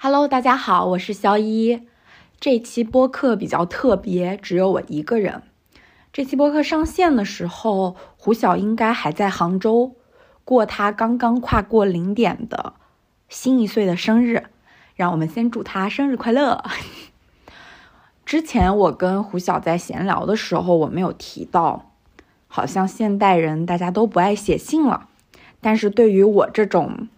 Hello，大家好，我是肖一。这期播客比较特别，只有我一个人。这期播客上线的时候，胡晓应该还在杭州过他刚刚跨过零点的新一岁的生日。让我们先祝他生日快乐。之前我跟胡晓在闲聊的时候，我没有提到，好像现代人大家都不爱写信了。但是对于我这种，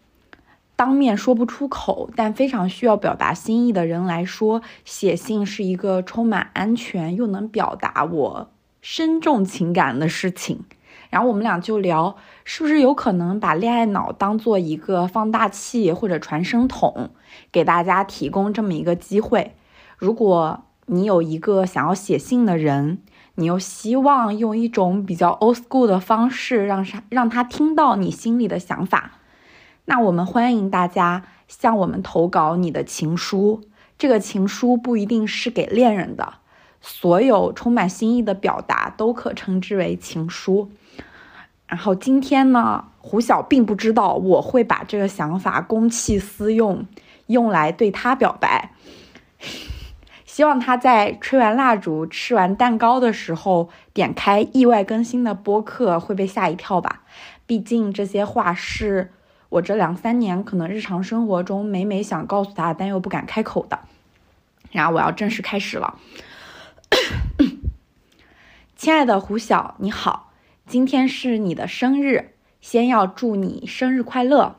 当面说不出口，但非常需要表达心意的人来说，写信是一个充满安全又能表达我深重情感的事情。然后我们俩就聊，是不是有可能把恋爱脑当做一个放大器或者传声筒，给大家提供这么一个机会。如果你有一个想要写信的人，你又希望用一种比较 old school 的方式让他让他听到你心里的想法。那我们欢迎大家向我们投稿你的情书，这个情书不一定是给恋人的，所有充满心意的表达都可称之为情书。然后今天呢，胡晓并不知道我会把这个想法公器私用，用来对他表白。希望他在吹完蜡烛、吃完蛋糕的时候，点开意外更新的播客会被吓一跳吧。毕竟这些话是。我这两三年可能日常生活中每每想告诉他，但又不敢开口的。然后我要正式开始了。亲爱的胡晓，你好，今天是你的生日，先要祝你生日快乐。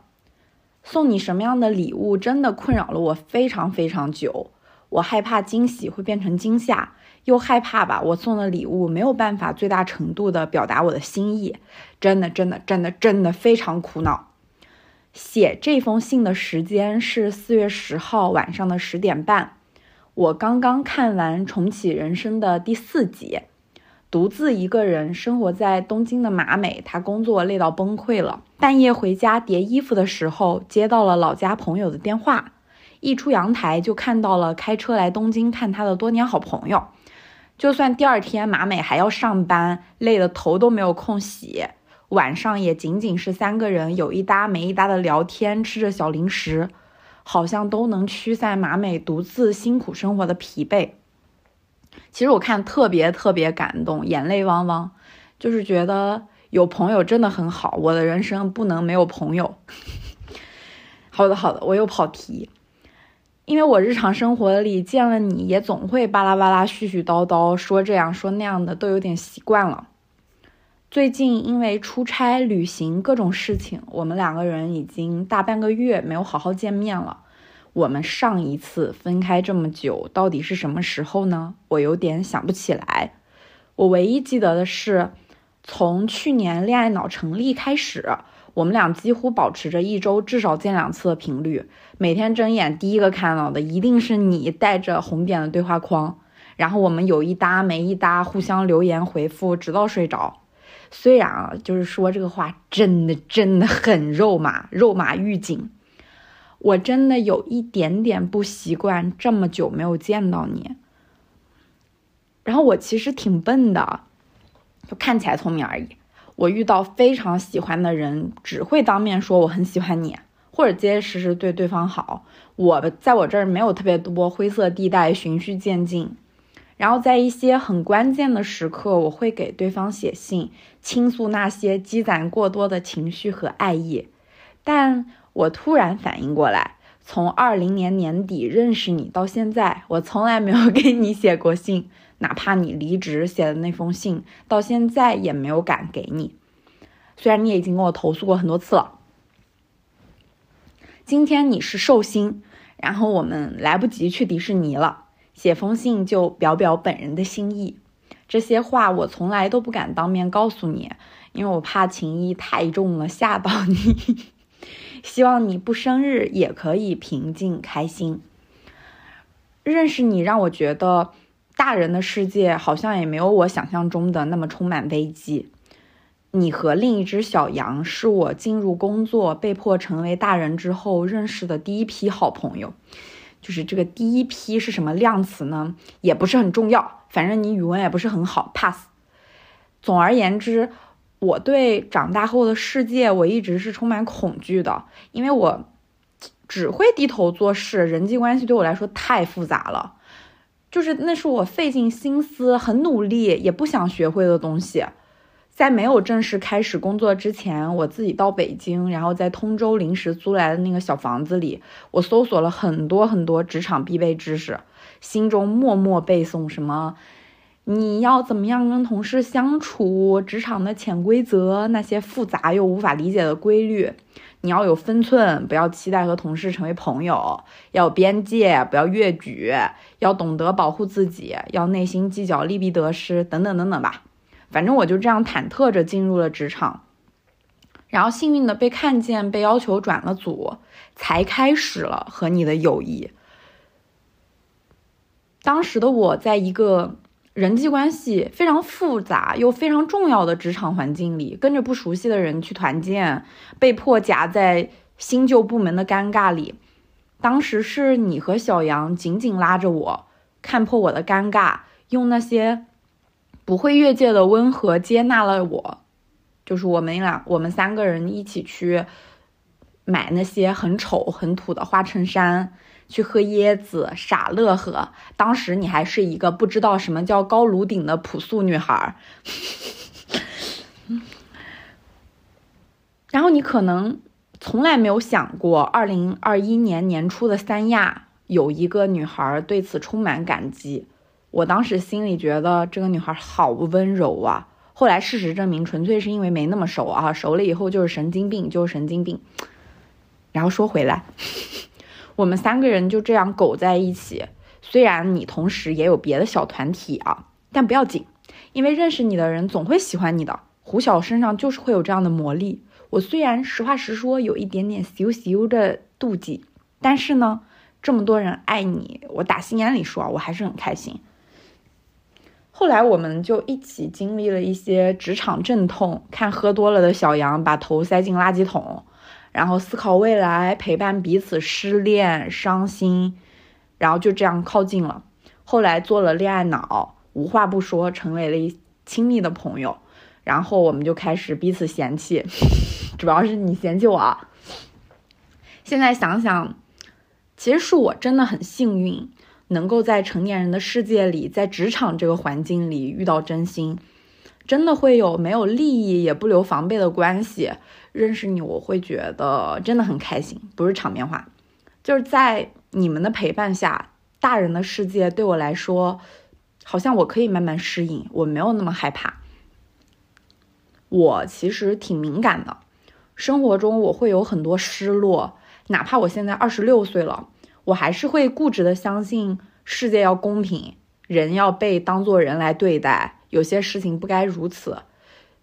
送你什么样的礼物真的困扰了我非常非常久。我害怕惊喜会变成惊吓，又害怕吧我送的礼物没有办法最大程度的表达我的心意。真的真的真的真的非常苦恼。写这封信的时间是四月十号晚上的十点半。我刚刚看完《重启人生》的第四集，独自一个人生活在东京的马美，他工作累到崩溃了。半夜回家叠衣服的时候，接到了老家朋友的电话。一出阳台就看到了开车来东京看他的多年好朋友。就算第二天马美还要上班，累得头都没有空洗。晚上也仅仅是三个人有一搭没一搭的聊天，吃着小零食，好像都能驱散马美独自辛苦生活的疲惫。其实我看特别特别感动，眼泪汪汪，就是觉得有朋友真的很好。我的人生不能没有朋友。好的好的，我又跑题，因为我日常生活里见了你也总会巴拉巴拉絮絮叨叨说这样说那样的，都有点习惯了。最近因为出差、旅行各种事情，我们两个人已经大半个月没有好好见面了。我们上一次分开这么久，到底是什么时候呢？我有点想不起来。我唯一记得的是，从去年恋爱脑成立开始，我们俩几乎保持着一周至少见两次的频率。每天睁眼第一个看到的一定是你带着红点的对话框，然后我们有一搭没一搭互相留言回复，直到睡着。虽然啊，就是说这个话真的真的很肉麻，肉麻预警。我真的有一点点不习惯这么久没有见到你。然后我其实挺笨的，就看起来聪明而已。我遇到非常喜欢的人，只会当面说我很喜欢你，或者结结实实对对方好。我在我这儿没有特别多灰色地带，循序渐进。然后在一些很关键的时刻，我会给对方写信，倾诉那些积攒过多的情绪和爱意。但我突然反应过来，从二零年年底认识你到现在，我从来没有给你写过信，哪怕你离职写的那封信，到现在也没有敢给你。虽然你也已经跟我投诉过很多次了。今天你是寿星，然后我们来不及去迪士尼了。写封信就表表本人的心意，这些话我从来都不敢当面告诉你，因为我怕情谊太重了吓到你。希望你不生日也可以平静开心。认识你让我觉得，大人的世界好像也没有我想象中的那么充满危机。你和另一只小羊是我进入工作被迫成为大人之后认识的第一批好朋友。就是这个第一批是什么量词呢？也不是很重要，反正你语文也不是很好，pass。总而言之，我对长大后的世界我一直是充满恐惧的，因为我只会低头做事，人际关系对我来说太复杂了，就是那是我费尽心思、很努力也不想学会的东西。在没有正式开始工作之前，我自己到北京，然后在通州临时租来的那个小房子里，我搜索了很多很多职场必备知识，心中默默背诵什么，你要怎么样跟同事相处，职场的潜规则，那些复杂又无法理解的规律，你要有分寸，不要期待和同事成为朋友，要有边界，不要越矩，要懂得保护自己，要内心计较利弊得失，等等等等吧。反正我就这样忐忑着进入了职场，然后幸运的被看见，被要求转了组，才开始了和你的友谊。当时的我在一个人际关系非常复杂又非常重要的职场环境里，跟着不熟悉的人去团建，被迫夹在新旧部门的尴尬里。当时是你和小杨紧紧拉着我，看破我的尴尬，用那些。不会越界的温和接纳了我，就是我们俩，我们三个人一起去买那些很丑很土的花衬衫，去喝椰子傻乐呵。当时你还是一个不知道什么叫高颅顶的朴素女孩，然后你可能从来没有想过，二零二一年年初的三亚有一个女孩对此充满感激。我当时心里觉得这个女孩好温柔啊，后来事实证明，纯粹是因为没那么熟啊，熟了以后就是神经病，就是神经病。然后说回来，我们三个人就这样苟在一起，虽然你同时也有别的小团体啊，但不要紧，因为认识你的人总会喜欢你的。胡晓身上就是会有这样的魔力。我虽然实话实说，有一点点羞羞的妒忌，但是呢，这么多人爱你，我打心眼里说，我还是很开心。后来我们就一起经历了一些职场阵痛，看喝多了的小杨把头塞进垃圾桶，然后思考未来，陪伴彼此失恋伤心，然后就这样靠近了。后来做了恋爱脑，无话不说，成为了一亲密的朋友。然后我们就开始彼此嫌弃，主要是你嫌弃我。现在想想，其实是我真的很幸运。能够在成年人的世界里，在职场这个环境里遇到真心，真的会有没有利益也不留防备的关系。认识你，我会觉得真的很开心，不是场面话。就是在你们的陪伴下，大人的世界对我来说，好像我可以慢慢适应，我没有那么害怕。我其实挺敏感的，生活中我会有很多失落，哪怕我现在二十六岁了。我还是会固执的相信世界要公平，人要被当做人来对待，有些事情不该如此。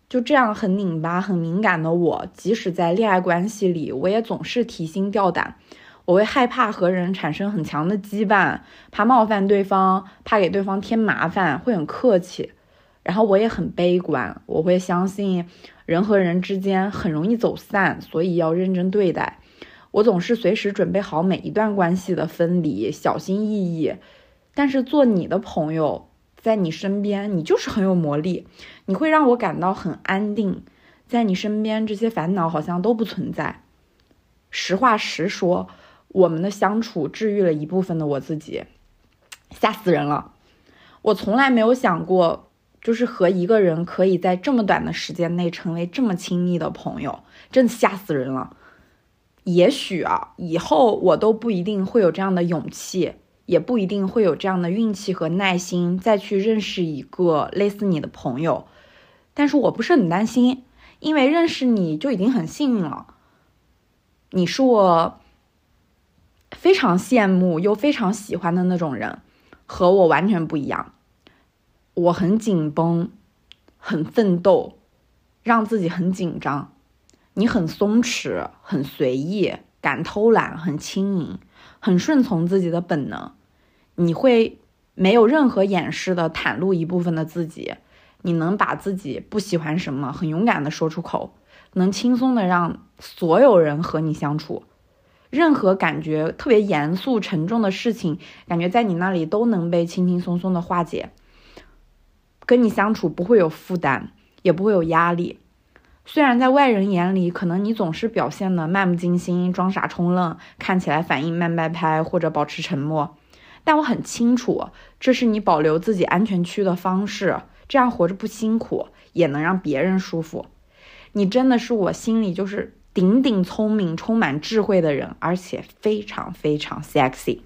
就这样很拧巴、很敏感的我，即使在恋爱关系里，我也总是提心吊胆。我会害怕和人产生很强的羁绊，怕冒犯对方，怕给对方添麻烦，会很客气。然后我也很悲观，我会相信人和人之间很容易走散，所以要认真对待。我总是随时准备好每一段关系的分离，小心翼翼。但是做你的朋友，在你身边，你就是很有魔力，你会让我感到很安定。在你身边，这些烦恼好像都不存在。实话实说，我们的相处治愈了一部分的我自己，吓死人了。我从来没有想过，就是和一个人可以在这么短的时间内成为这么亲密的朋友，真的吓死人了。也许啊，以后我都不一定会有这样的勇气，也不一定会有这样的运气和耐心再去认识一个类似你的朋友。但是我不是很担心，因为认识你就已经很幸运了。你是我非常羡慕又非常喜欢的那种人，和我完全不一样。我很紧绷，很奋斗，让自己很紧张。你很松弛，很随意，敢偷懒，很轻盈，很顺从自己的本能。你会没有任何掩饰的袒露一部分的自己，你能把自己不喜欢什么很勇敢的说出口，能轻松的让所有人和你相处。任何感觉特别严肃沉重的事情，感觉在你那里都能被轻轻松松的化解。跟你相处不会有负担，也不会有压力。虽然在外人眼里，可能你总是表现的漫不经心、装傻充愣，看起来反应慢半拍或者保持沉默，但我很清楚，这是你保留自己安全区的方式。这样活着不辛苦，也能让别人舒服。你真的是我心里就是顶顶聪明、充满智慧的人，而且非常非常 sexy。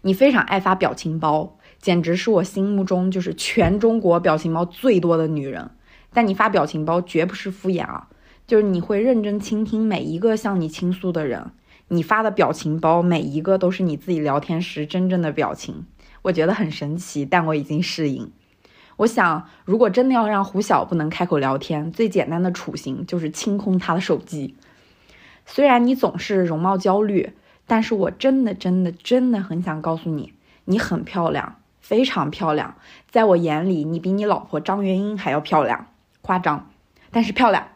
你非常爱发表情包，简直是我心目中就是全中国表情包最多的女人。但你发表情包绝不是敷衍啊，就是你会认真倾听每一个向你倾诉的人。你发的表情包每一个都是你自己聊天时真正的表情，我觉得很神奇，但我已经适应。我想，如果真的要让胡晓不能开口聊天，最简单的处刑就是清空他的手机。虽然你总是容貌焦虑，但是我真的真的真的很想告诉你，你很漂亮，非常漂亮。在我眼里，你比你老婆张元英还要漂亮。夸张，但是漂亮。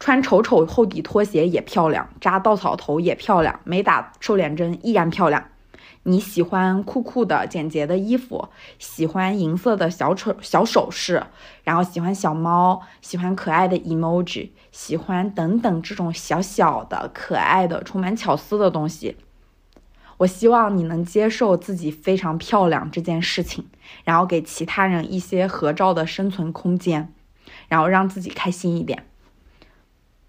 穿丑丑厚底拖鞋也漂亮，扎稻草头也漂亮，没打瘦脸针依然漂亮。你喜欢酷酷的、简洁的衣服，喜欢银色的小丑小首饰，然后喜欢小猫，喜欢可爱的 emoji，喜欢等等这种小小的、可爱的、充满巧思的东西。我希望你能接受自己非常漂亮这件事情，然后给其他人一些合照的生存空间，然后让自己开心一点。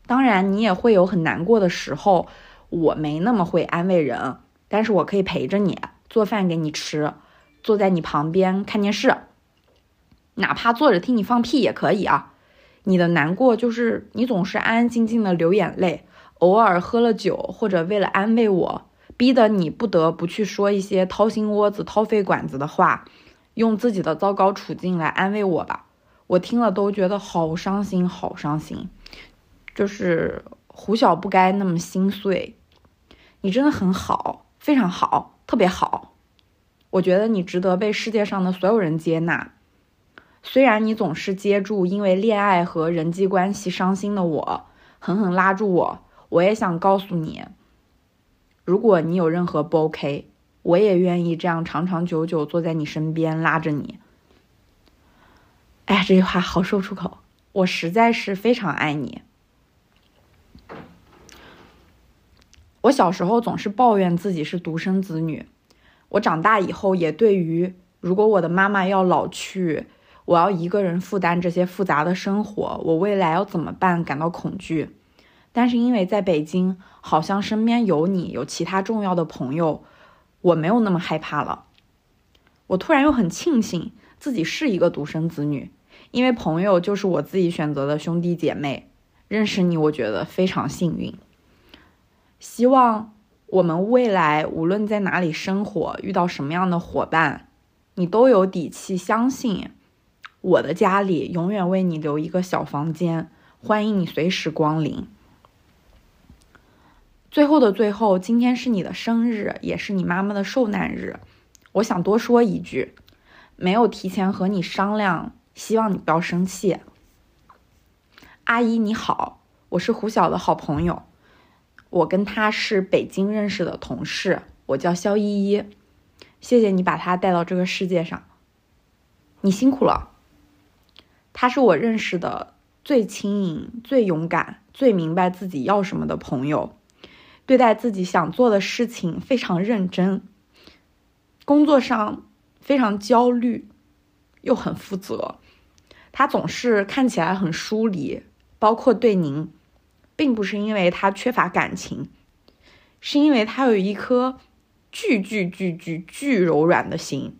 当然，你也会有很难过的时候，我没那么会安慰人。但是我可以陪着你做饭给你吃，坐在你旁边看电视，哪怕坐着听你放屁也可以啊。你的难过就是你总是安安静静的流眼泪，偶尔喝了酒或者为了安慰我，逼得你不得不去说一些掏心窝子、掏肺管子的话，用自己的糟糕处境来安慰我吧。我听了都觉得好伤心，好伤心。就是胡晓不该那么心碎，你真的很好。非常好，特别好，我觉得你值得被世界上的所有人接纳。虽然你总是接住因为恋爱和人际关系伤心的我，狠狠拉住我，我也想告诉你，如果你有任何不 OK，我也愿意这样长长久久坐在你身边拉着你。哎，这句话好说出口，我实在是非常爱你。我小时候总是抱怨自己是独生子女，我长大以后也对于如果我的妈妈要老去，我要一个人负担这些复杂的生活，我未来要怎么办感到恐惧。但是因为在北京，好像身边有你，有其他重要的朋友，我没有那么害怕了。我突然又很庆幸自己是一个独生子女，因为朋友就是我自己选择的兄弟姐妹。认识你，我觉得非常幸运。希望我们未来无论在哪里生活，遇到什么样的伙伴，你都有底气相信，我的家里永远为你留一个小房间，欢迎你随时光临。最后的最后，今天是你的生日，也是你妈妈的受难日，我想多说一句，没有提前和你商量，希望你不要生气。阿姨你好，我是胡晓的好朋友。我跟他是北京认识的同事，我叫肖依依。谢谢你把他带到这个世界上，你辛苦了。他是我认识的最轻盈、最勇敢、最明白自己要什么的朋友，对待自己想做的事情非常认真，工作上非常焦虑，又很负责。他总是看起来很疏离，包括对您。并不是因为他缺乏感情，是因为他有一颗巨巨巨巨巨柔软的心。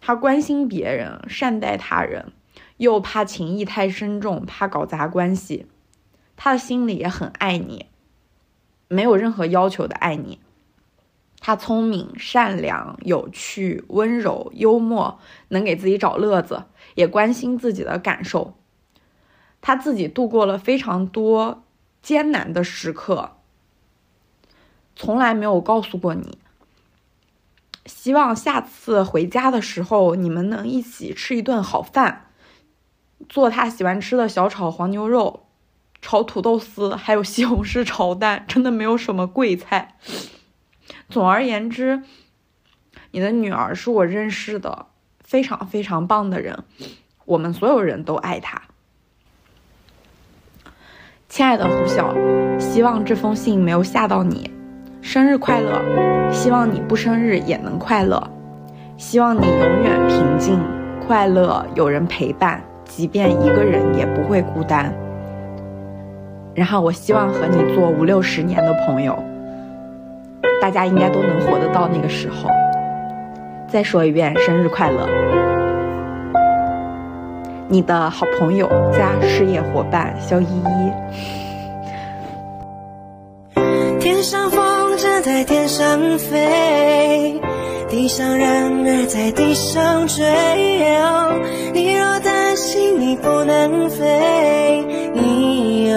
他关心别人，善待他人，又怕情谊太深重，怕搞砸关系。他的心里也很爱你，没有任何要求的爱你。他聪明、善良、有趣、温柔、幽默，能给自己找乐子，也关心自己的感受。他自己度过了非常多。艰难的时刻，从来没有告诉过你。希望下次回家的时候，你们能一起吃一顿好饭，做他喜欢吃的小炒黄牛肉、炒土豆丝，还有西红柿炒蛋，真的没有什么贵菜。总而言之，你的女儿是我认识的非常非常棒的人，我们所有人都爱他。亲爱的胡晓，希望这封信没有吓到你。生日快乐！希望你不生日也能快乐。希望你永远平静、快乐，有人陪伴，即便一个人也不会孤单。然后我希望和你做五六十年的朋友，大家应该都能活得到那个时候。再说一遍，生日快乐！你的好朋友加事业伙伴肖依依。天上风筝在天上飞，地上人儿在地上追。你若担心你不能飞，你有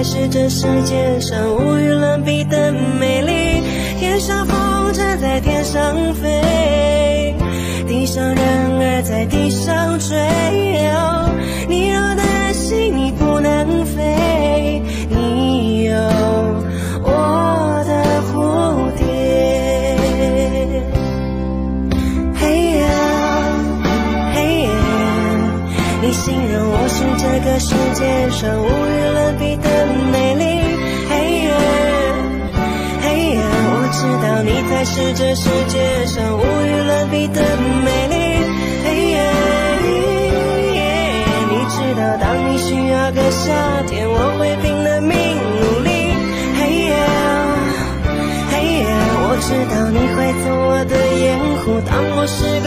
才是这世界上无与伦比的美丽。天上风筝在天上飞，地上人儿在地上追。你若担心你不能飞，你有我的蝴蝶。嘿呀，嘿呀，你形容我是这个世界上无。与伦比的是这世界上无与伦比的美丽。嘿耶，你知道，当你需要个夏天，我会拼了命努力。嘿耶，嘿耶，我知道你会做我的掩护，当我是。